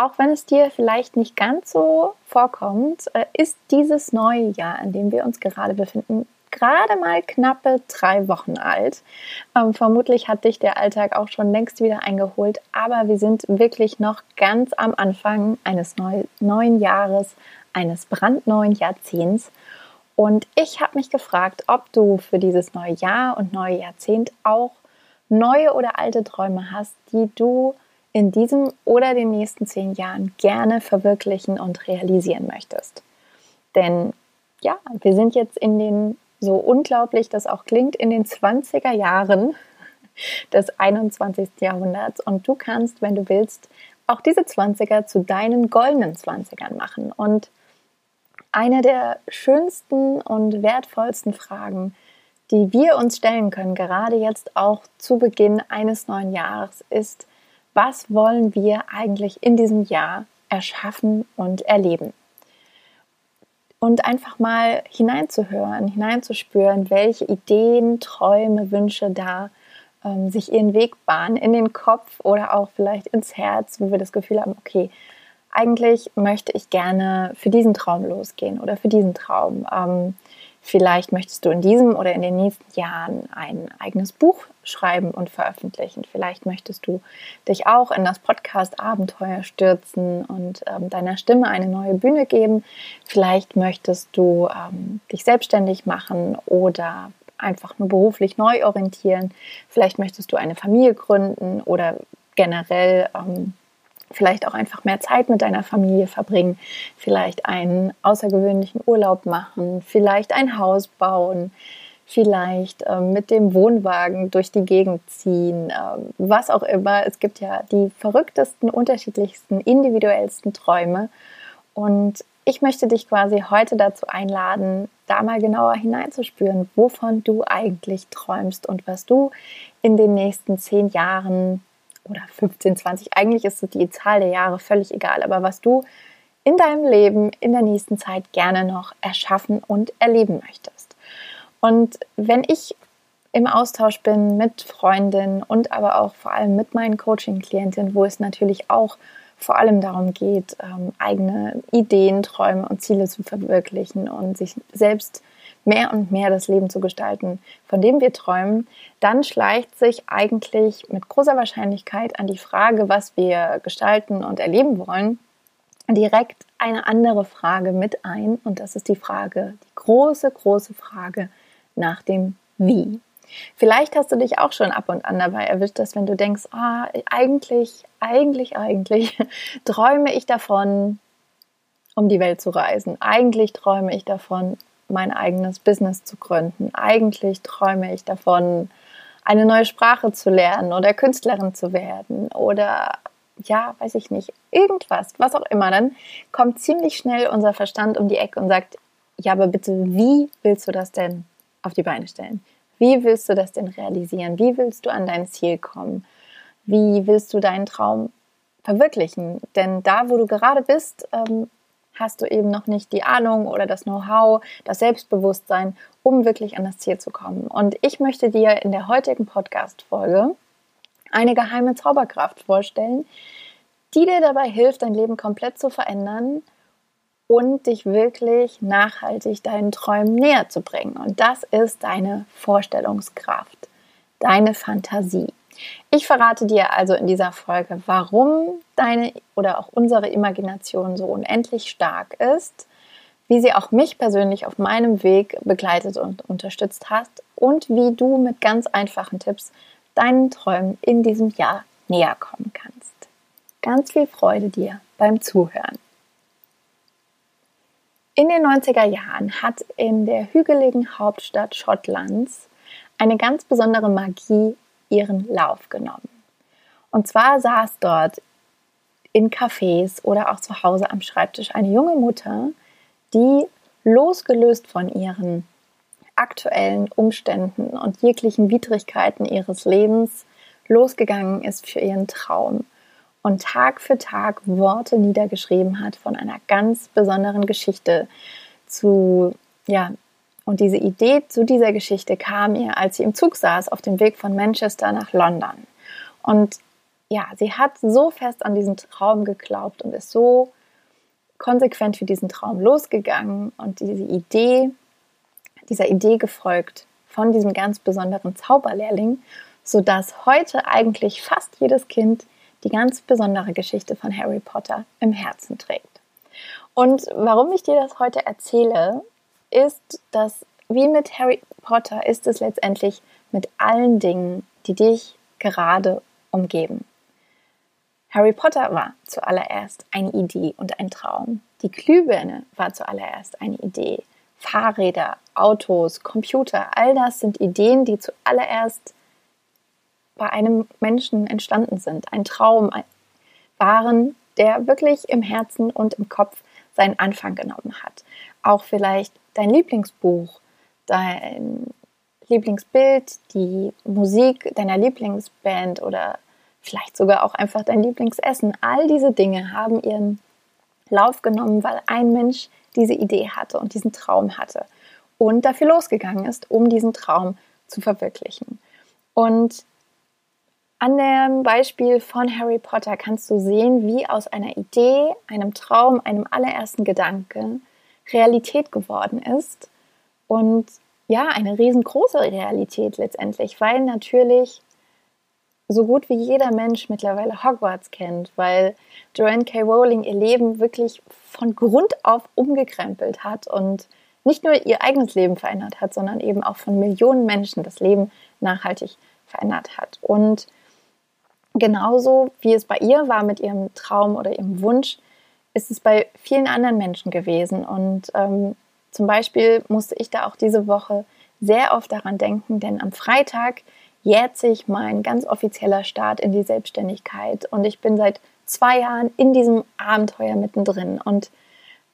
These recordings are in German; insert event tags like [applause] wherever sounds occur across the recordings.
Auch wenn es dir vielleicht nicht ganz so vorkommt, äh, ist dieses neue Jahr, in dem wir uns gerade befinden, gerade mal knappe drei Wochen alt. Ähm, vermutlich hat dich der Alltag auch schon längst wieder eingeholt, aber wir sind wirklich noch ganz am Anfang eines neu, neuen Jahres, eines brandneuen Jahrzehnts. Und ich habe mich gefragt, ob du für dieses neue Jahr und neue Jahrzehnt auch neue oder alte Träume hast, die du in diesem oder den nächsten zehn Jahren gerne verwirklichen und realisieren möchtest. Denn ja, wir sind jetzt in den, so unglaublich das auch klingt, in den 20er Jahren [laughs] des 21. Jahrhunderts und du kannst, wenn du willst, auch diese 20er zu deinen goldenen 20ern machen. Und eine der schönsten und wertvollsten Fragen, die wir uns stellen können, gerade jetzt auch zu Beginn eines neuen Jahres, ist, was wollen wir eigentlich in diesem Jahr erschaffen und erleben? Und einfach mal hineinzuhören, hineinzuspüren, welche Ideen, Träume, Wünsche da ähm, sich ihren Weg bahnen in den Kopf oder auch vielleicht ins Herz, wo wir das Gefühl haben, okay, eigentlich möchte ich gerne für diesen Traum losgehen oder für diesen Traum. Ähm, Vielleicht möchtest du in diesem oder in den nächsten Jahren ein eigenes Buch schreiben und veröffentlichen. Vielleicht möchtest du dich auch in das Podcast-Abenteuer stürzen und ähm, deiner Stimme eine neue Bühne geben. Vielleicht möchtest du ähm, dich selbstständig machen oder einfach nur beruflich neu orientieren. Vielleicht möchtest du eine Familie gründen oder generell ähm, vielleicht auch einfach mehr Zeit mit deiner Familie verbringen, vielleicht einen außergewöhnlichen Urlaub machen, vielleicht ein Haus bauen, vielleicht äh, mit dem Wohnwagen durch die Gegend ziehen, äh, was auch immer. Es gibt ja die verrücktesten, unterschiedlichsten, individuellsten Träume. Und ich möchte dich quasi heute dazu einladen, da mal genauer hineinzuspüren, wovon du eigentlich träumst und was du in den nächsten zehn Jahren oder 15, 20, eigentlich ist die Zahl der Jahre völlig egal, aber was du in deinem Leben in der nächsten Zeit gerne noch erschaffen und erleben möchtest. Und wenn ich im Austausch bin mit Freundinnen und aber auch vor allem mit meinen Coaching-Klientinnen, wo es natürlich auch vor allem darum geht, ähm, eigene Ideen, Träume und Ziele zu verwirklichen und sich selbst zu mehr und mehr das Leben zu gestalten, von dem wir träumen, dann schleicht sich eigentlich mit großer Wahrscheinlichkeit an die Frage, was wir gestalten und erleben wollen, direkt eine andere Frage mit ein. Und das ist die Frage, die große, große Frage nach dem Wie. Vielleicht hast du dich auch schon ab und an dabei erwischt, dass wenn du denkst, ah, eigentlich, eigentlich, eigentlich [laughs] träume ich davon, um die Welt zu reisen. Eigentlich träume ich davon, mein eigenes Business zu gründen. Eigentlich träume ich davon, eine neue Sprache zu lernen oder Künstlerin zu werden oder ja, weiß ich nicht, irgendwas, was auch immer. Dann kommt ziemlich schnell unser Verstand um die Ecke und sagt, ja, aber bitte, wie willst du das denn auf die Beine stellen? Wie willst du das denn realisieren? Wie willst du an dein Ziel kommen? Wie willst du deinen Traum verwirklichen? Denn da, wo du gerade bist, ähm, hast du eben noch nicht die Ahnung oder das Know-how, das Selbstbewusstsein, um wirklich an das Ziel zu kommen. Und ich möchte dir in der heutigen Podcast-Folge eine geheime Zauberkraft vorstellen, die dir dabei hilft, dein Leben komplett zu verändern und dich wirklich nachhaltig deinen Träumen näher zu bringen. Und das ist deine Vorstellungskraft, deine Fantasie. Ich verrate dir also in dieser Folge, warum deine oder auch unsere Imagination so unendlich stark ist, wie sie auch mich persönlich auf meinem Weg begleitet und unterstützt hat und wie du mit ganz einfachen Tipps deinen Träumen in diesem Jahr näher kommen kannst. Ganz viel Freude dir beim Zuhören. In den 90er Jahren hat in der hügeligen Hauptstadt Schottlands eine ganz besondere Magie ihren Lauf genommen. Und zwar saß dort in Cafés oder auch zu Hause am Schreibtisch eine junge Mutter, die losgelöst von ihren aktuellen Umständen und jeglichen Widrigkeiten ihres Lebens losgegangen ist für ihren Traum und Tag für Tag Worte niedergeschrieben hat von einer ganz besonderen Geschichte zu, ja, und diese Idee zu dieser Geschichte kam ihr, als sie im Zug saß auf dem Weg von Manchester nach London. Und ja, sie hat so fest an diesen Traum geglaubt und ist so konsequent für diesen Traum losgegangen und diese Idee, dieser Idee gefolgt von diesem ganz besonderen Zauberlehrling, sodass heute eigentlich fast jedes Kind die ganz besondere Geschichte von Harry Potter im Herzen trägt. Und warum ich dir das heute erzähle, ist, dass wie mit Harry Potter ist es letztendlich mit allen Dingen, die dich gerade umgeben. Harry Potter war zuallererst eine Idee und ein Traum. Die Glühbirne war zuallererst eine Idee. Fahrräder, Autos, Computer, all das sind Ideen, die zuallererst bei einem Menschen entstanden sind. Ein Traum waren, der wirklich im Herzen und im Kopf seinen Anfang genommen hat. Auch vielleicht dein Lieblingsbuch, dein Lieblingsbild, die Musik deiner Lieblingsband oder vielleicht sogar auch einfach dein Lieblingsessen. All diese Dinge haben ihren Lauf genommen, weil ein Mensch diese Idee hatte und diesen Traum hatte und dafür losgegangen ist, um diesen Traum zu verwirklichen. Und an dem Beispiel von Harry Potter kannst du sehen, wie aus einer Idee, einem Traum, einem allerersten Gedanken Realität geworden ist. Und ja, eine riesengroße Realität letztendlich, weil natürlich so gut wie jeder Mensch mittlerweile Hogwarts kennt, weil Joanne K. Rowling ihr Leben wirklich von Grund auf umgekrempelt hat und nicht nur ihr eigenes Leben verändert hat, sondern eben auch von Millionen Menschen das Leben nachhaltig verändert hat. Und genauso wie es bei ihr war mit ihrem Traum oder ihrem Wunsch, ist es bei vielen anderen Menschen gewesen. Und ähm, zum Beispiel musste ich da auch diese Woche sehr oft daran denken, denn am Freitag jährt sich mein ganz offizieller Start in die Selbstständigkeit und ich bin seit zwei Jahren in diesem Abenteuer mittendrin. Und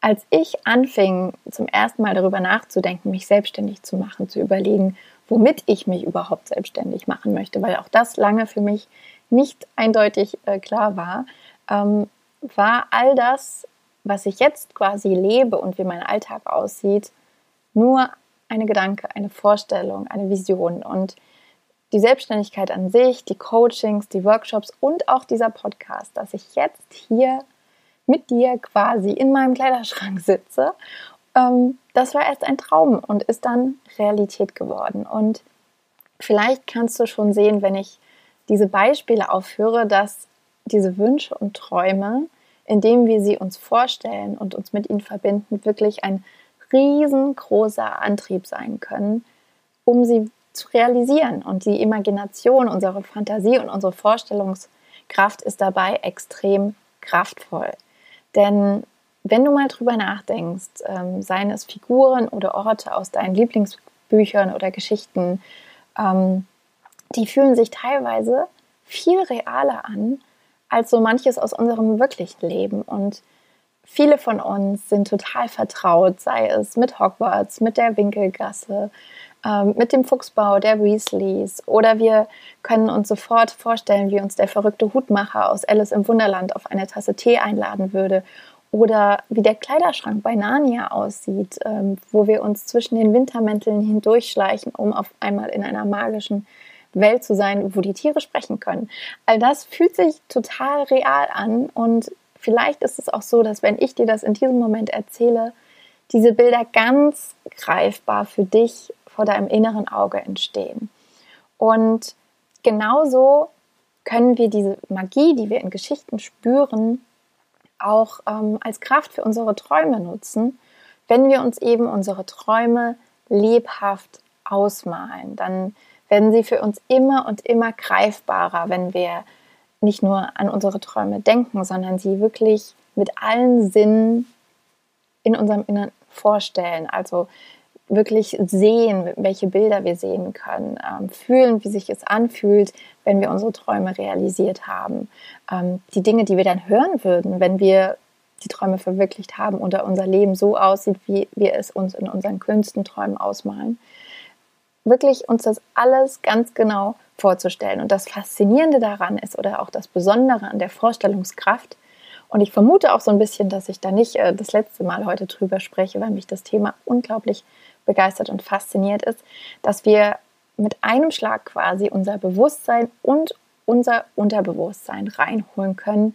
als ich anfing, zum ersten Mal darüber nachzudenken, mich selbstständig zu machen, zu überlegen, womit ich mich überhaupt selbstständig machen möchte, weil auch das lange für mich nicht eindeutig äh, klar war, ähm, war all das, was ich jetzt quasi lebe und wie mein Alltag aussieht, nur eine Gedanke, eine Vorstellung, eine Vision. Und die Selbstständigkeit an sich, die Coachings, die Workshops und auch dieser Podcast, dass ich jetzt hier mit dir quasi in meinem Kleiderschrank sitze, ähm, das war erst ein Traum und ist dann Realität geworden. Und vielleicht kannst du schon sehen, wenn ich diese Beispiele aufführe, dass diese Wünsche und Träume, indem wir sie uns vorstellen und uns mit ihnen verbinden, wirklich ein riesengroßer Antrieb sein können, um sie zu realisieren. Und die Imagination, unsere Fantasie und unsere Vorstellungskraft ist dabei extrem kraftvoll. Denn wenn du mal drüber nachdenkst, ähm, seien es Figuren oder Orte aus deinen Lieblingsbüchern oder Geschichten, ähm, die fühlen sich teilweise viel realer an als so manches aus unserem wirklichen Leben. Und viele von uns sind total vertraut, sei es mit Hogwarts, mit der Winkelgasse, ähm, mit dem Fuchsbau der Weasleys oder wir können uns sofort vorstellen, wie uns der verrückte Hutmacher aus Alice im Wunderland auf eine Tasse Tee einladen würde oder wie der Kleiderschrank bei Narnia aussieht, ähm, wo wir uns zwischen den Wintermänteln hindurchschleichen, um auf einmal in einer magischen Welt zu sein, wo die Tiere sprechen können. All das fühlt sich total real an und vielleicht ist es auch so, dass wenn ich dir das in diesem Moment erzähle, diese Bilder ganz greifbar für dich vor deinem inneren Auge entstehen. Und genauso können wir diese Magie, die wir in Geschichten spüren, auch ähm, als Kraft für unsere Träume nutzen, wenn wir uns eben unsere Träume lebhaft ausmalen. Dann werden sie für uns immer und immer greifbarer, wenn wir nicht nur an unsere Träume denken, sondern sie wirklich mit allen Sinnen in unserem Inneren vorstellen. Also wirklich sehen, welche Bilder wir sehen können, ähm, fühlen, wie sich es anfühlt, wenn wir unsere Träume realisiert haben, ähm, die Dinge, die wir dann hören würden, wenn wir die Träume verwirklicht haben oder unser Leben so aussieht, wie wir es uns in unseren kühnsten Träumen ausmalen. Wirklich uns das alles ganz genau vorzustellen. Und das Faszinierende daran ist oder auch das Besondere an der Vorstellungskraft, und ich vermute auch so ein bisschen, dass ich da nicht äh, das letzte Mal heute drüber spreche, weil mich das Thema unglaublich begeistert und fasziniert ist, dass wir mit einem Schlag quasi unser Bewusstsein und unser Unterbewusstsein reinholen können,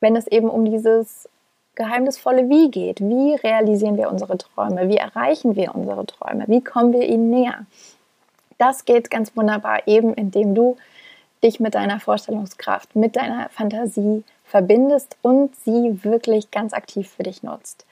wenn es eben um dieses geheimnisvolle Wie geht. Wie realisieren wir unsere Träume? Wie erreichen wir unsere Träume? Wie kommen wir ihnen näher? Das geht ganz wunderbar eben, indem du dich mit deiner Vorstellungskraft, mit deiner Fantasie verbindest und sie wirklich ganz aktiv für dich nutzt.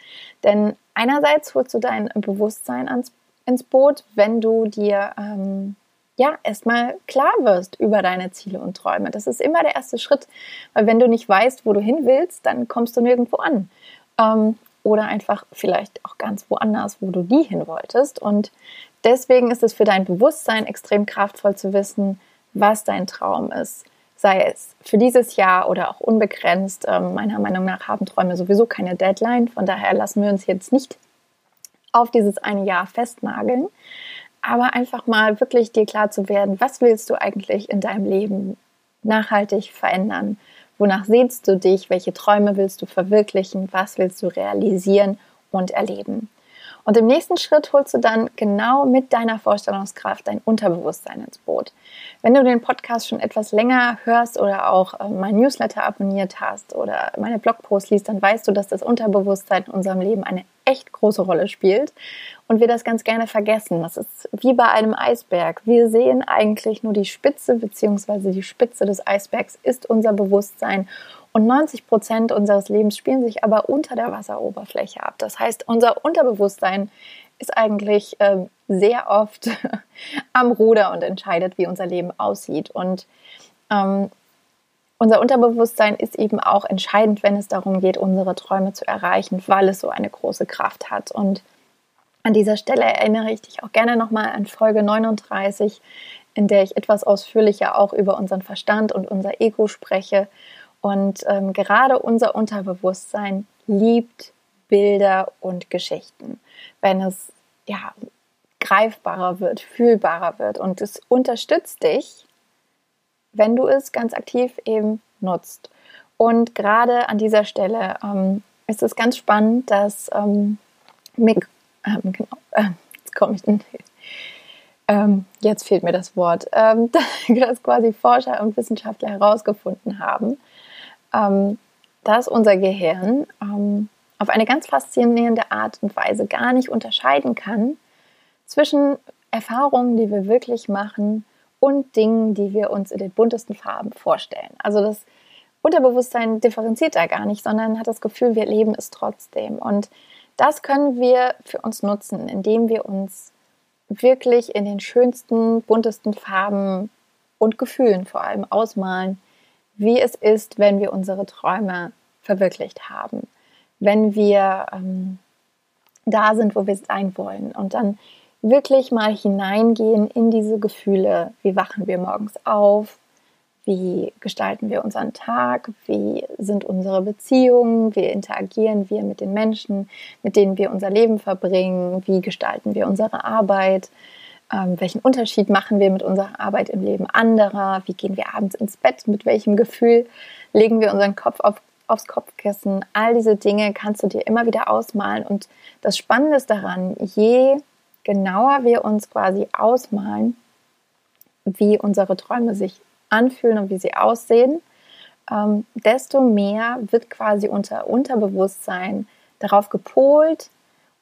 Denn einerseits holst du dein Bewusstsein ans, ins Boot, wenn du dir ähm, ja erstmal klar wirst über deine Ziele und Träume. Das ist immer der erste Schritt, weil wenn du nicht weißt, wo du hin willst, dann kommst du nirgendwo an. Ähm, oder einfach vielleicht auch ganz woanders, wo du nie hin wolltest. Und deswegen ist es für dein Bewusstsein extrem kraftvoll zu wissen, was dein Traum ist sei es für dieses Jahr oder auch unbegrenzt. Ähm, meiner Meinung nach haben Träume sowieso keine Deadline. Von daher lassen wir uns jetzt nicht auf dieses eine Jahr festnageln. Aber einfach mal wirklich dir klar zu werden, was willst du eigentlich in deinem Leben nachhaltig verändern? Wonach sehnst du dich? Welche Träume willst du verwirklichen? Was willst du realisieren und erleben? Und im nächsten Schritt holst du dann genau mit deiner Vorstellungskraft dein Unterbewusstsein ins Boot. Wenn du den Podcast schon etwas länger hörst oder auch äh, mein Newsletter abonniert hast oder meine Blogposts liest, dann weißt du, dass das Unterbewusstsein in unserem Leben eine echt große Rolle spielt und wir das ganz gerne vergessen. Das ist wie bei einem Eisberg. Wir sehen eigentlich nur die Spitze bzw. die Spitze des Eisbergs ist unser Bewusstsein und 90 Prozent unseres Lebens spielen sich aber unter der Wasseroberfläche ab. Das heißt, unser Unterbewusstsein ist eigentlich äh, sehr oft [laughs] am Ruder und entscheidet, wie unser Leben aussieht. Und ähm, unser Unterbewusstsein ist eben auch entscheidend, wenn es darum geht, unsere Träume zu erreichen, weil es so eine große Kraft hat. Und an dieser Stelle erinnere ich dich auch gerne nochmal an Folge 39, in der ich etwas ausführlicher auch über unseren Verstand und unser Ego spreche und ähm, gerade unser Unterbewusstsein liebt Bilder und Geschichten, wenn es ja greifbarer wird, fühlbarer wird und es unterstützt dich, wenn du es ganz aktiv eben nutzt. Und gerade an dieser Stelle ähm, ist es ganz spannend, dass ähm, Mick, ähm, genau, äh, jetzt komme ich, [laughs] ähm, jetzt fehlt mir das Wort, ähm, [laughs] dass quasi Forscher und Wissenschaftler herausgefunden haben, ähm, dass unser Gehirn ähm, auf eine ganz faszinierende Art und Weise gar nicht unterscheiden kann zwischen Erfahrungen, die wir wirklich machen und Dingen, die wir uns in den buntesten Farben vorstellen. Also das Unterbewusstsein differenziert da gar nicht, sondern hat das Gefühl, wir leben es trotzdem. Und das können wir für uns nutzen, indem wir uns wirklich in den schönsten, buntesten Farben und Gefühlen vor allem ausmalen, wie es ist, wenn wir unsere Träume verwirklicht haben, wenn wir ähm, da sind, wo wir sein wollen und dann wirklich mal hineingehen in diese Gefühle. Wie wachen wir morgens auf? Wie gestalten wir unseren Tag? Wie sind unsere Beziehungen? Wie interagieren wir mit den Menschen, mit denen wir unser Leben verbringen? Wie gestalten wir unsere Arbeit? Ähm, welchen Unterschied machen wir mit unserer Arbeit im Leben anderer? Wie gehen wir abends ins Bett? Mit welchem Gefühl legen wir unseren Kopf auf, aufs Kopfkissen? All diese Dinge kannst du dir immer wieder ausmalen. Und das Spannende ist daran, je genauer wir uns quasi ausmalen, wie unsere Träume sich anfühlen und wie sie aussehen, ähm, desto mehr wird quasi unser Unterbewusstsein darauf gepolt,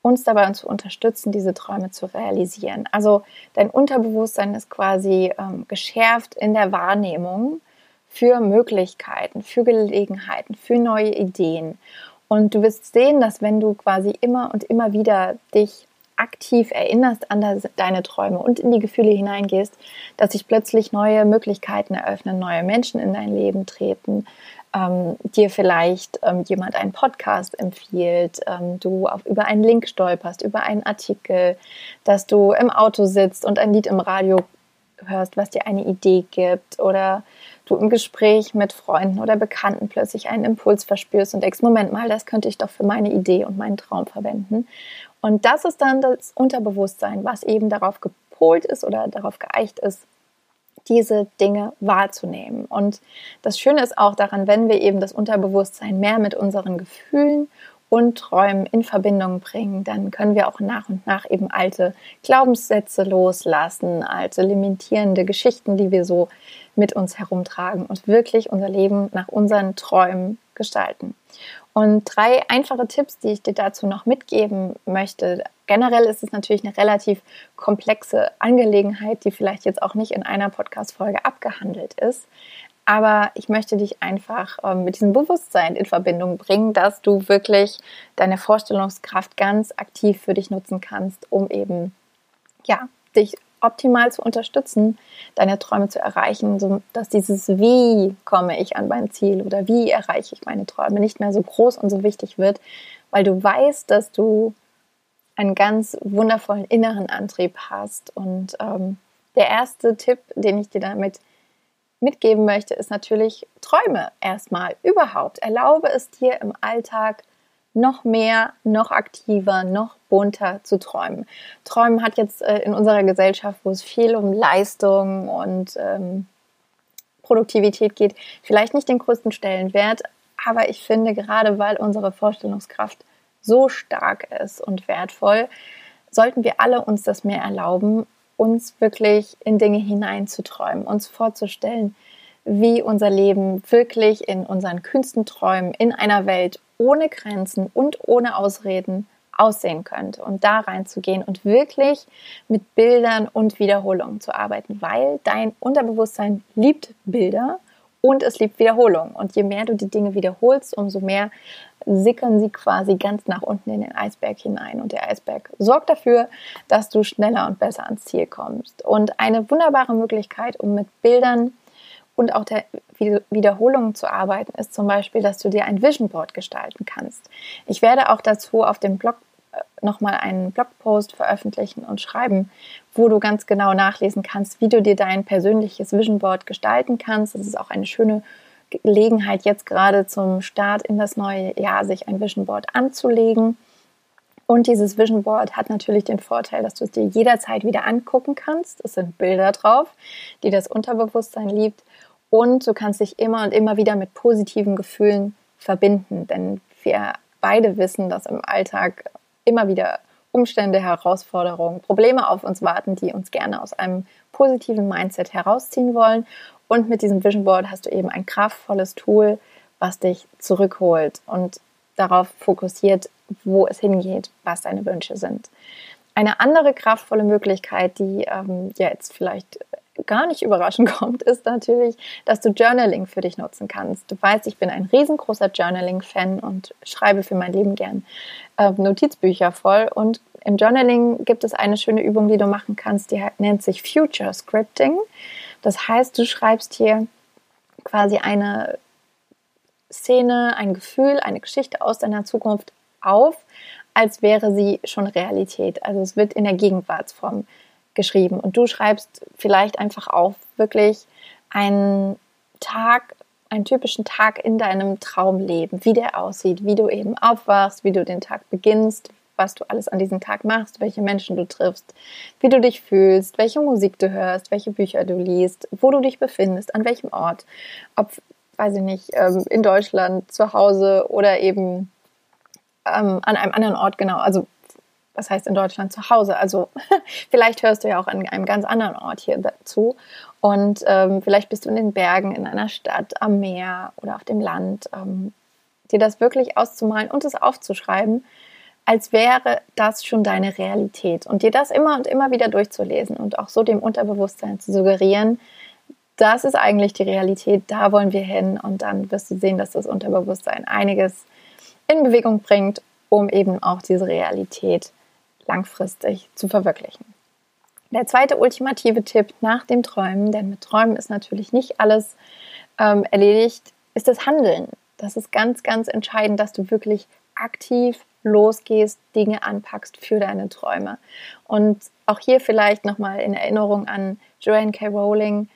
uns dabei zu unterstützen, diese Träume zu realisieren. Also dein Unterbewusstsein ist quasi ähm, geschärft in der Wahrnehmung für Möglichkeiten, für Gelegenheiten, für neue Ideen. Und du wirst sehen, dass wenn du quasi immer und immer wieder dich aktiv erinnerst an deine Träume und in die Gefühle hineingehst, dass sich plötzlich neue Möglichkeiten eröffnen, neue Menschen in dein Leben treten, ähm, dir vielleicht ähm, jemand einen Podcast empfiehlt, ähm, du auf, über einen Link stolperst, über einen Artikel, dass du im Auto sitzt und ein Lied im Radio hörst, was dir eine Idee gibt oder du im Gespräch mit Freunden oder Bekannten plötzlich einen Impuls verspürst und denkst, Moment mal, das könnte ich doch für meine Idee und meinen Traum verwenden. Und das ist dann das Unterbewusstsein, was eben darauf gepolt ist oder darauf geeicht ist, diese Dinge wahrzunehmen. Und das Schöne ist auch daran, wenn wir eben das Unterbewusstsein mehr mit unseren Gefühlen und Träumen in Verbindung bringen, dann können wir auch nach und nach eben alte Glaubenssätze loslassen, alte limitierende Geschichten, die wir so mit uns herumtragen und wirklich unser Leben nach unseren Träumen gestalten. Und drei einfache Tipps, die ich dir dazu noch mitgeben möchte. Generell ist es natürlich eine relativ komplexe Angelegenheit, die vielleicht jetzt auch nicht in einer Podcast-Folge abgehandelt ist. Aber ich möchte dich einfach ähm, mit diesem Bewusstsein in Verbindung bringen, dass du wirklich deine Vorstellungskraft ganz aktiv für dich nutzen kannst, um eben ja, dich optimal zu unterstützen, deine Träume zu erreichen, so dass dieses Wie komme ich an mein Ziel oder wie erreiche ich meine Träume nicht mehr so groß und so wichtig wird, weil du weißt, dass du einen ganz wundervollen inneren Antrieb hast. Und ähm, der erste Tipp, den ich dir damit mitgeben möchte, ist natürlich Träume erstmal überhaupt. Erlaube es dir im Alltag noch mehr, noch aktiver, noch bunter zu träumen. Träumen hat jetzt äh, in unserer Gesellschaft, wo es viel um Leistung und ähm, Produktivität geht, vielleicht nicht den größten Stellenwert, aber ich finde, gerade weil unsere Vorstellungskraft so stark ist und wertvoll, sollten wir alle uns das mehr erlauben uns wirklich in Dinge hineinzuträumen, uns vorzustellen, wie unser Leben wirklich in unseren kühnsten Träumen in einer Welt ohne Grenzen und ohne Ausreden aussehen könnte und da reinzugehen und wirklich mit Bildern und Wiederholungen zu arbeiten, weil dein Unterbewusstsein liebt Bilder und es liebt Wiederholung. Und je mehr du die Dinge wiederholst, umso mehr sickern sie quasi ganz nach unten in den Eisberg hinein. Und der Eisberg sorgt dafür, dass du schneller und besser ans Ziel kommst. Und eine wunderbare Möglichkeit, um mit Bildern und auch der Wiederholung zu arbeiten, ist zum Beispiel, dass du dir ein Vision Board gestalten kannst. Ich werde auch dazu auf dem Blog äh, nochmal einen Blogpost veröffentlichen und schreiben, wo du ganz genau nachlesen kannst, wie du dir dein persönliches Vision Board gestalten kannst. Das ist auch eine schöne Gelegenheit, jetzt gerade zum Start in das neue Jahr sich ein Vision Board anzulegen. Und dieses Vision Board hat natürlich den Vorteil, dass du es dir jederzeit wieder angucken kannst. Es sind Bilder drauf, die das Unterbewusstsein liebt. Und du kannst dich immer und immer wieder mit positiven Gefühlen verbinden. Denn wir beide wissen, dass im Alltag immer wieder Umstände, Herausforderungen, Probleme auf uns warten, die uns gerne aus einem positiven Mindset herausziehen wollen. Und mit diesem Vision Board hast du eben ein kraftvolles Tool, was dich zurückholt und darauf fokussiert, wo es hingeht, was deine Wünsche sind. Eine andere kraftvolle Möglichkeit, die ähm, jetzt vielleicht gar nicht [laughs] überraschend kommt, ist natürlich, dass du Journaling für dich nutzen kannst. Du weißt, ich bin ein riesengroßer Journaling-Fan und schreibe für mein Leben gern äh, Notizbücher voll. Und im Journaling gibt es eine schöne Übung, die du machen kannst, die nennt sich Future Scripting. Das heißt, du schreibst hier quasi eine Szene, ein Gefühl, eine Geschichte aus deiner Zukunft auf, als wäre sie schon Realität. Also es wird in der Gegenwartsform geschrieben und du schreibst vielleicht einfach auf wirklich einen Tag, einen typischen Tag in deinem Traumleben, wie der aussieht, wie du eben aufwachst, wie du den Tag beginnst, was du alles an diesem Tag machst, welche Menschen du triffst, wie du dich fühlst, welche Musik du hörst, welche Bücher du liest, wo du dich befindest, an welchem Ort, ob, weiß ich nicht, ähm, in Deutschland, zu Hause oder eben ähm, an einem anderen Ort, genau, also was heißt in Deutschland zu Hause? Also [laughs] vielleicht hörst du ja auch an einem ganz anderen Ort hier dazu. Und ähm, vielleicht bist du in den Bergen, in einer Stadt, am Meer oder auf dem Land. Ähm, dir das wirklich auszumalen und es aufzuschreiben, als wäre das schon deine Realität und dir das immer und immer wieder durchzulesen und auch so dem Unterbewusstsein zu suggerieren, das ist eigentlich die Realität, da wollen wir hin und dann wirst du sehen, dass das Unterbewusstsein einiges in Bewegung bringt, um eben auch diese Realität langfristig zu verwirklichen. Der zweite ultimative Tipp nach dem Träumen, denn mit Träumen ist natürlich nicht alles ähm, erledigt, ist das Handeln. Das ist ganz, ganz entscheidend, dass du wirklich aktiv losgehst, Dinge anpackst für deine Träume. Und auch hier vielleicht nochmal in Erinnerung an Joanne K. Rowling.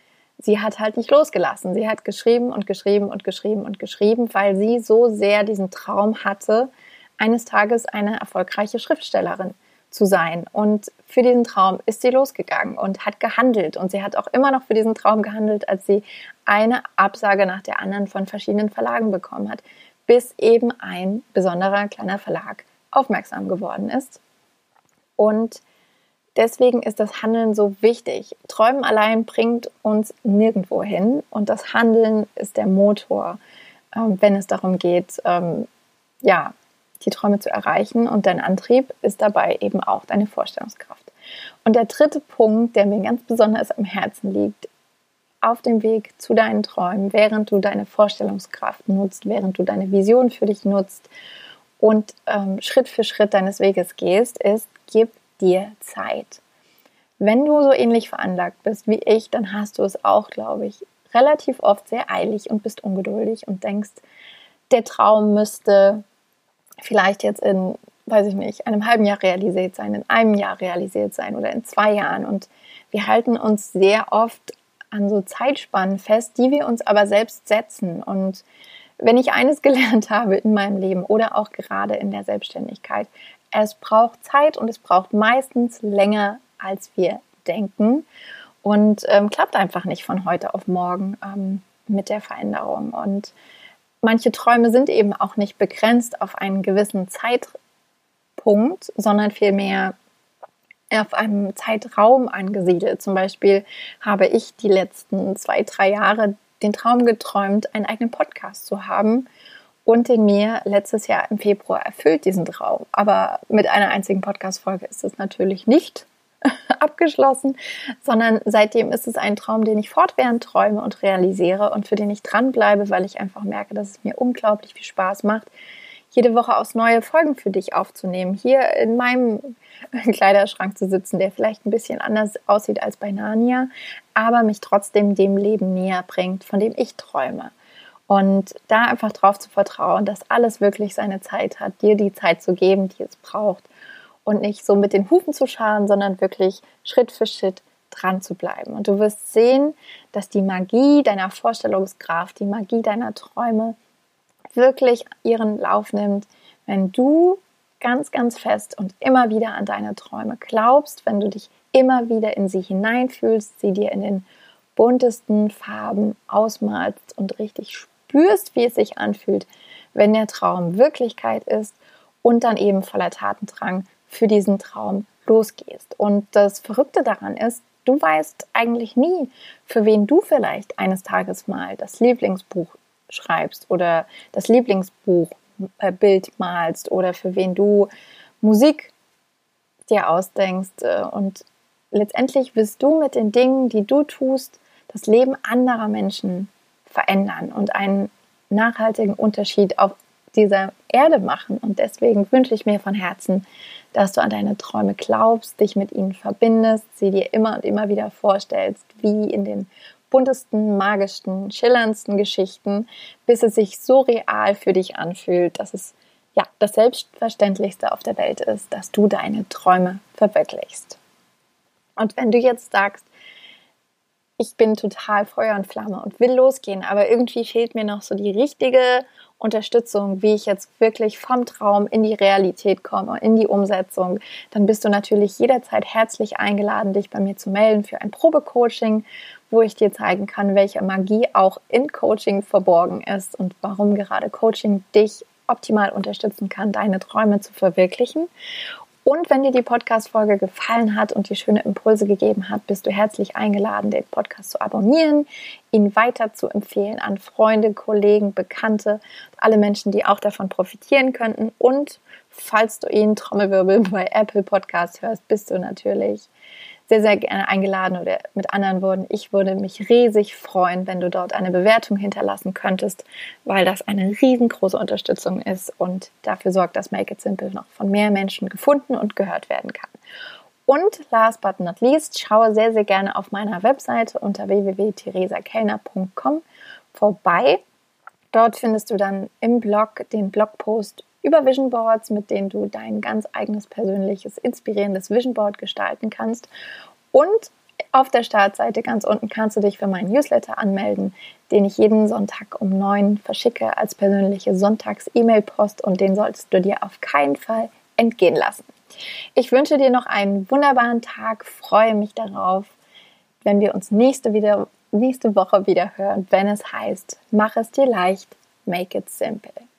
Sie hat halt nicht losgelassen. Sie hat geschrieben und geschrieben und geschrieben und geschrieben, weil sie so sehr diesen Traum hatte, eines Tages eine erfolgreiche Schriftstellerin zu sein. Und für diesen Traum ist sie losgegangen und hat gehandelt. Und sie hat auch immer noch für diesen Traum gehandelt, als sie eine Absage nach der anderen von verschiedenen Verlagen bekommen hat, bis eben ein besonderer kleiner Verlag aufmerksam geworden ist. Und deswegen ist das Handeln so wichtig. Träumen allein bringt uns nirgendwo hin und das Handeln ist der Motor, ähm, wenn es darum geht, ähm, ja, die Träume zu erreichen. Und dein Antrieb ist dabei eben auch deine Vorstellungskraft. Und der dritte Punkt, der mir ganz besonders am Herzen liegt, auf dem Weg zu deinen Träumen, während du deine Vorstellungskraft nutzt, während du deine Vision für dich nutzt und ähm, Schritt für Schritt deines Weges gehst, ist, gib dir Zeit. Wenn du so ähnlich veranlagt bist wie ich, dann hast du es auch, glaube ich, relativ oft sehr eilig und bist ungeduldig und denkst, der Traum müsste vielleicht jetzt in, weiß ich nicht, einem halben Jahr realisiert sein, in einem Jahr realisiert sein oder in zwei Jahren. Und wir halten uns sehr oft an so Zeitspannen fest, die wir uns aber selbst setzen. Und wenn ich eines [laughs] gelernt habe in meinem Leben oder auch gerade in der Selbstständigkeit, es braucht Zeit und es braucht meistens länger, als wir denken. Und ähm, klappt einfach nicht von heute auf morgen ähm, mit der Veränderung. Und manche Träume sind eben auch nicht begrenzt auf einen gewissen Zeitpunkt, sondern vielmehr auf einem Zeitraum angesiedelt. Zum Beispiel habe ich die letzten zwei, drei Jahre den Traum geträumt, einen eigenen Podcast zu haben und den mir letztes Jahr im Februar erfüllt, diesen Traum. Aber mit einer einzigen Podcast-Folge ist es natürlich nicht [laughs] abgeschlossen, sondern seitdem ist es ein Traum, den ich fortwährend träume und realisiere und für den ich dranbleibe, weil ich einfach merke, dass es mir unglaublich viel Spaß macht, jede Woche aus neue Folgen für dich aufzunehmen. Hier in meinem [laughs] Kleiderschrank zu sitzen, der vielleicht ein bisschen anders aussieht als bei Narnia, aber mich trotzdem dem Leben näher bringt, von dem ich träume. Und da einfach drauf zu vertrauen, dass alles wirklich seine Zeit hat, dir die Zeit zu geben, die es braucht und nicht so mit den Hufen zu scharen, sondern wirklich Schritt für Schritt dran zu bleiben. Und du wirst sehen, dass die Magie deiner Vorstellungskraft, die Magie deiner Träume wirklich ihren Lauf nimmt, wenn du ganz, ganz fest und immer wieder an deine Träume glaubst, wenn du dich immer wieder in sie hineinfühlst, sie dir in den buntesten Farben ausmalst und richtig spürst, wie es sich anfühlt, wenn der Traum Wirklichkeit ist und dann eben voller Tatendrang für diesen Traum losgehst. Und das Verrückte daran ist, du weißt eigentlich nie, für wen du vielleicht eines Tages mal das Lieblingsbuch schreibst oder das Lieblingsbuch äh, malst oder für wen du Musik dir ausdenkst. Äh, und letztendlich wirst du mit den Dingen, die du tust, das Leben anderer Menschen verändern und einen nachhaltigen Unterschied auf dieser Erde machen. Und deswegen wünsche ich mir von Herzen, dass du an deine Träume glaubst, dich mit ihnen verbindest, sie dir immer und immer wieder vorstellst, wie in den buntesten, magischsten, schillerndsten Geschichten, bis es sich so real für dich anfühlt, dass es ja das Selbstverständlichste auf der Welt ist, dass du deine Träume verwirklichst. Und wenn du jetzt sagst, ich bin total Feuer und Flamme und will losgehen, aber irgendwie fehlt mir noch so die richtige Unterstützung, wie ich jetzt wirklich vom Traum in die Realität komme, in die Umsetzung, dann bist du natürlich jederzeit herzlich eingeladen, dich bei mir zu melden für ein Probecoaching, wo ich dir zeigen kann, welche Magie auch in Coaching verborgen ist und warum gerade Coaching dich optimal unterstützen kann, deine Träume zu verwirklichen. Und wenn dir die Podcast-Folge gefallen hat und dir schöne Impulse gegeben hat, bist du herzlich eingeladen, den Podcast zu abonnieren, ihn weiter zu empfehlen an Freunde, Kollegen, Bekannte, alle Menschen, die auch davon profitieren könnten. Und falls du ihn Trommelwirbel bei Apple Podcast hörst, bist du natürlich sehr, sehr gerne eingeladen oder mit anderen Worten, ich würde mich riesig freuen, wenn du dort eine Bewertung hinterlassen könntest, weil das eine riesengroße Unterstützung ist und dafür sorgt, dass Make It Simple noch von mehr Menschen gefunden und gehört werden kann. Und last but not least, schaue sehr, sehr gerne auf meiner Webseite unter www.theresakellner.com vorbei. Dort findest du dann im Blog den Blogpost über Vision Boards, mit denen du dein ganz eigenes persönliches, inspirierendes Vision Board gestalten kannst. Und auf der Startseite ganz unten kannst du dich für meinen Newsletter anmelden, den ich jeden Sonntag um 9 verschicke als persönliche Sonntags-E-Mail-Post und den solltest du dir auf keinen Fall entgehen lassen. Ich wünsche dir noch einen wunderbaren Tag, freue mich darauf, wenn wir uns nächste, wieder, nächste Woche wieder hören, wenn es heißt, mach es dir leicht, make it simple.